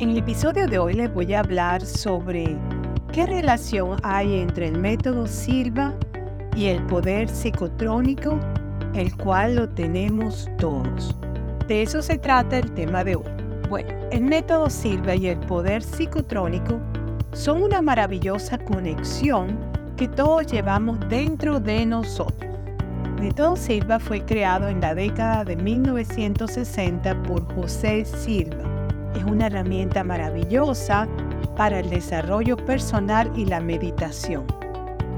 En el episodio de hoy les voy a hablar sobre qué relación hay entre el método Silva y el poder psicotrónico, el cual lo tenemos todos. De eso se trata el tema de hoy. Bueno, el método Silva y el poder psicotrónico son una maravillosa conexión que todos llevamos dentro de nosotros. El método Silva fue creado en la década de 1960 por José Silva es una herramienta maravillosa para el desarrollo personal y la meditación.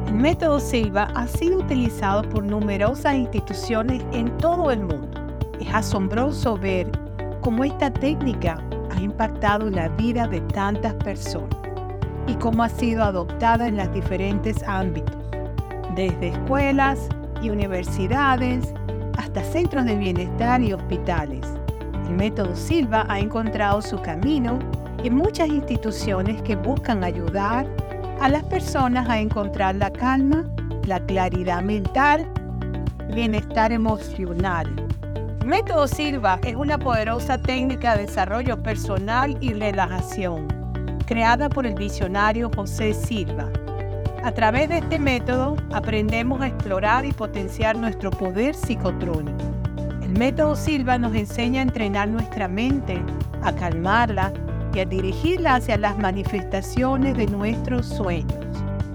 El método Silva ha sido utilizado por numerosas instituciones en todo el mundo. Es asombroso ver cómo esta técnica ha impactado la vida de tantas personas y cómo ha sido adoptada en los diferentes ámbitos, desde escuelas y universidades hasta centros de bienestar y hospitales. El método Silva ha encontrado su camino en muchas instituciones que buscan ayudar a las personas a encontrar la calma, la claridad mental, bienestar emocional. Método Silva es una poderosa técnica de desarrollo personal y relajación, creada por el visionario José Silva. A través de este método aprendemos a explorar y potenciar nuestro poder psicotrónico el método Silva nos enseña a entrenar nuestra mente, a calmarla y a dirigirla hacia las manifestaciones de nuestros sueños.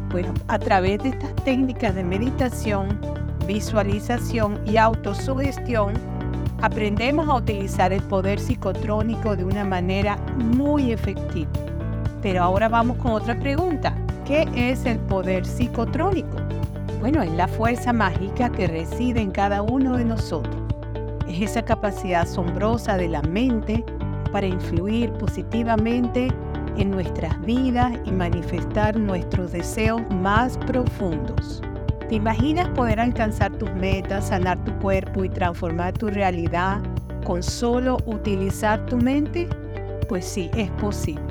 Bueno, a través de estas técnicas de meditación, visualización y autosugestión, aprendemos a utilizar el poder psicotrónico de una manera muy efectiva. Pero ahora vamos con otra pregunta. ¿Qué es el poder psicotrónico? Bueno, es la fuerza mágica que reside en cada uno de nosotros es esa capacidad asombrosa de la mente para influir positivamente en nuestras vidas y manifestar nuestros deseos más profundos. ¿Te imaginas poder alcanzar tus metas, sanar tu cuerpo y transformar tu realidad con solo utilizar tu mente? Pues sí, es posible.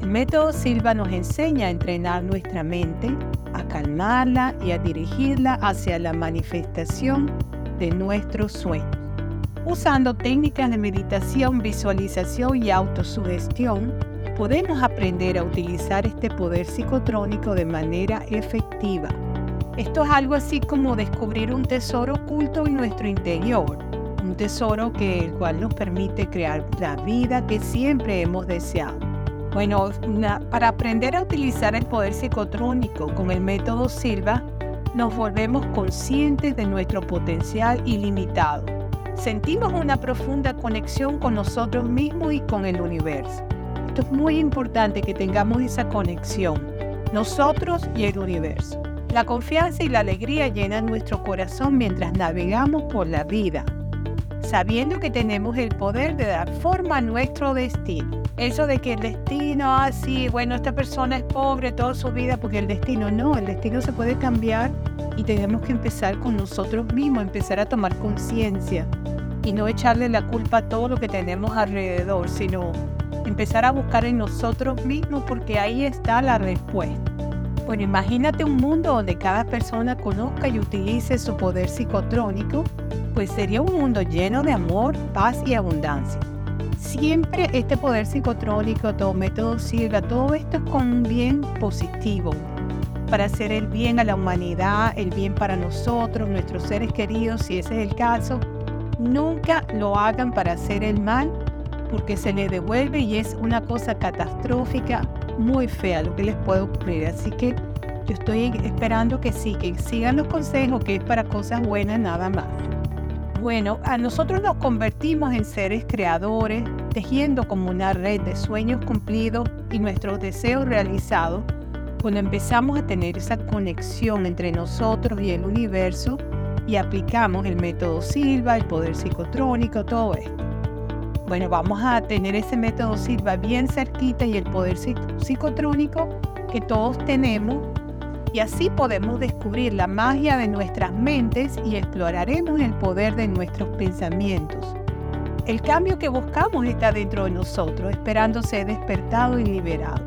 El método Silva nos enseña a entrenar nuestra mente, a calmarla y a dirigirla hacia la manifestación de nuestros sueños. Usando técnicas de meditación, visualización y autosugestión, podemos aprender a utilizar este poder psicotrónico de manera efectiva. Esto es algo así como descubrir un tesoro oculto en nuestro interior, un tesoro que el cual nos permite crear la vida que siempre hemos deseado. Bueno, para aprender a utilizar el poder psicotrónico con el método Silva, nos volvemos conscientes de nuestro potencial ilimitado sentimos una profunda conexión con nosotros mismos y con el universo. Esto es muy importante que tengamos esa conexión, nosotros y el universo. La confianza y la alegría llenan nuestro corazón mientras navegamos por la vida, sabiendo que tenemos el poder de dar forma a nuestro destino. Eso de que el destino, ah, bueno, esta persona es pobre toda su vida porque el destino no, el destino se puede cambiar y tenemos que empezar con nosotros mismos, empezar a tomar conciencia y no echarle la culpa a todo lo que tenemos alrededor, sino empezar a buscar en nosotros mismos porque ahí está la respuesta. Bueno, imagínate un mundo donde cada persona conozca y utilice su poder psicotrónico, pues sería un mundo lleno de amor, paz y abundancia. Siempre este poder psicotrónico, todo método sirva, todo esto es con un bien positivo, para hacer el bien a la humanidad, el bien para nosotros, nuestros seres queridos, si ese es el caso, Nunca lo hagan para hacer el mal porque se le devuelve y es una cosa catastrófica, muy fea lo que les puede ocurrir. Así que yo estoy esperando que sí, que sigan los consejos, que es para cosas buenas nada más. Bueno, a nosotros nos convertimos en seres creadores, tejiendo como una red de sueños cumplidos y nuestros deseos realizados cuando empezamos a tener esa conexión entre nosotros y el universo y aplicamos el método Silva, el poder psicotrónico, todo esto. Bueno, vamos a tener ese método Silva bien cerquita y el poder psicotrónico que todos tenemos y así podemos descubrir la magia de nuestras mentes y exploraremos el poder de nuestros pensamientos. El cambio que buscamos está dentro de nosotros, esperando ser despertado y liberado.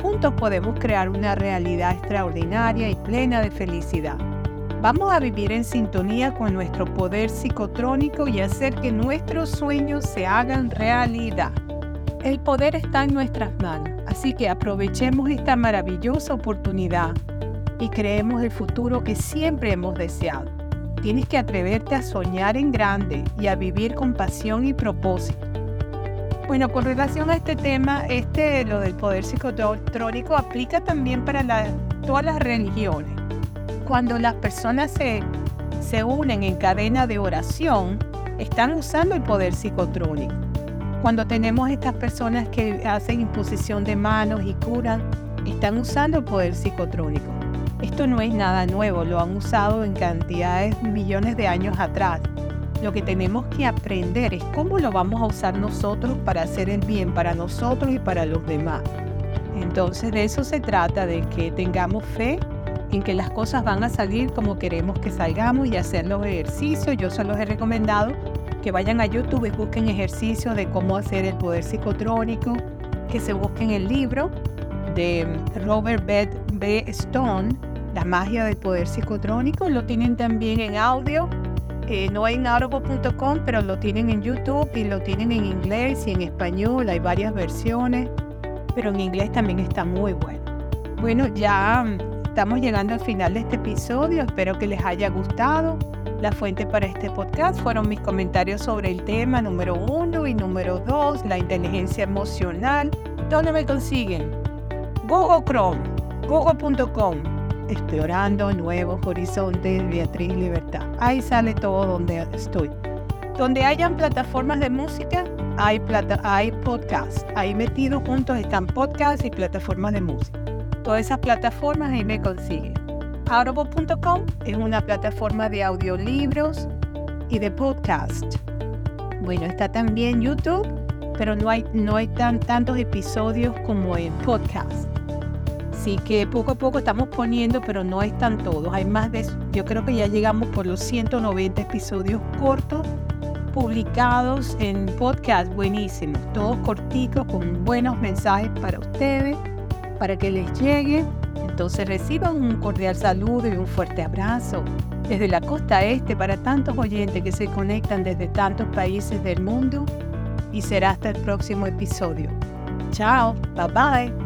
Juntos podemos crear una realidad extraordinaria y plena de felicidad. Vamos a vivir en sintonía con nuestro poder psicotrónico y hacer que nuestros sueños se hagan realidad. El poder está en nuestras manos, así que aprovechemos esta maravillosa oportunidad y creemos el futuro que siempre hemos deseado. Tienes que atreverte a soñar en grande y a vivir con pasión y propósito. Bueno, con relación a este tema, este, lo del poder psicotrónico aplica también para todas las religiones. Cuando las personas se, se unen en cadena de oración, están usando el poder psicotrónico. Cuando tenemos estas personas que hacen imposición de manos y curan, están usando el poder psicotrónico. Esto no es nada nuevo, lo han usado en cantidades millones de años atrás. Lo que tenemos que aprender es cómo lo vamos a usar nosotros para hacer el bien para nosotros y para los demás. Entonces de eso se trata, de que tengamos fe en que las cosas van a salir como queremos que salgamos y hacer los ejercicios. Yo se los he recomendado que vayan a YouTube y busquen ejercicios de cómo hacer el poder psicotrónico, que se busquen el libro de Robert B. Stone, La magia del poder psicotrónico. Lo tienen también en audio eh, no en audible.com, pero lo tienen en YouTube y lo tienen en inglés y en español. Hay varias versiones, pero en inglés también está muy bueno. Bueno, ya estamos llegando al final de este episodio. Espero que les haya gustado. La fuente para este podcast fueron mis comentarios sobre el tema número uno y número dos, la inteligencia emocional. ¿Dónde me consiguen? Google Chrome, google.com explorando nuevos horizontes, Beatriz Libertad. Ahí sale todo donde estoy. Donde hayan plataformas de música, hay, plata, hay podcasts. Ahí metidos juntos están podcasts y plataformas de música. Todas esas plataformas ahí me consiguen. Audible.com es una plataforma de audiolibros y de podcast. Bueno, está también YouTube, pero no hay, no hay tan, tantos episodios como en podcast. Así que poco a poco estamos poniendo, pero no están todos. Hay más de, yo creo que ya llegamos por los 190 episodios cortos publicados en podcast buenísimos, todos corticos con buenos mensajes para ustedes, para que les llegue. Entonces reciban un cordial saludo y un fuerte abrazo desde la costa este para tantos oyentes que se conectan desde tantos países del mundo y será hasta el próximo episodio. Chao, bye bye.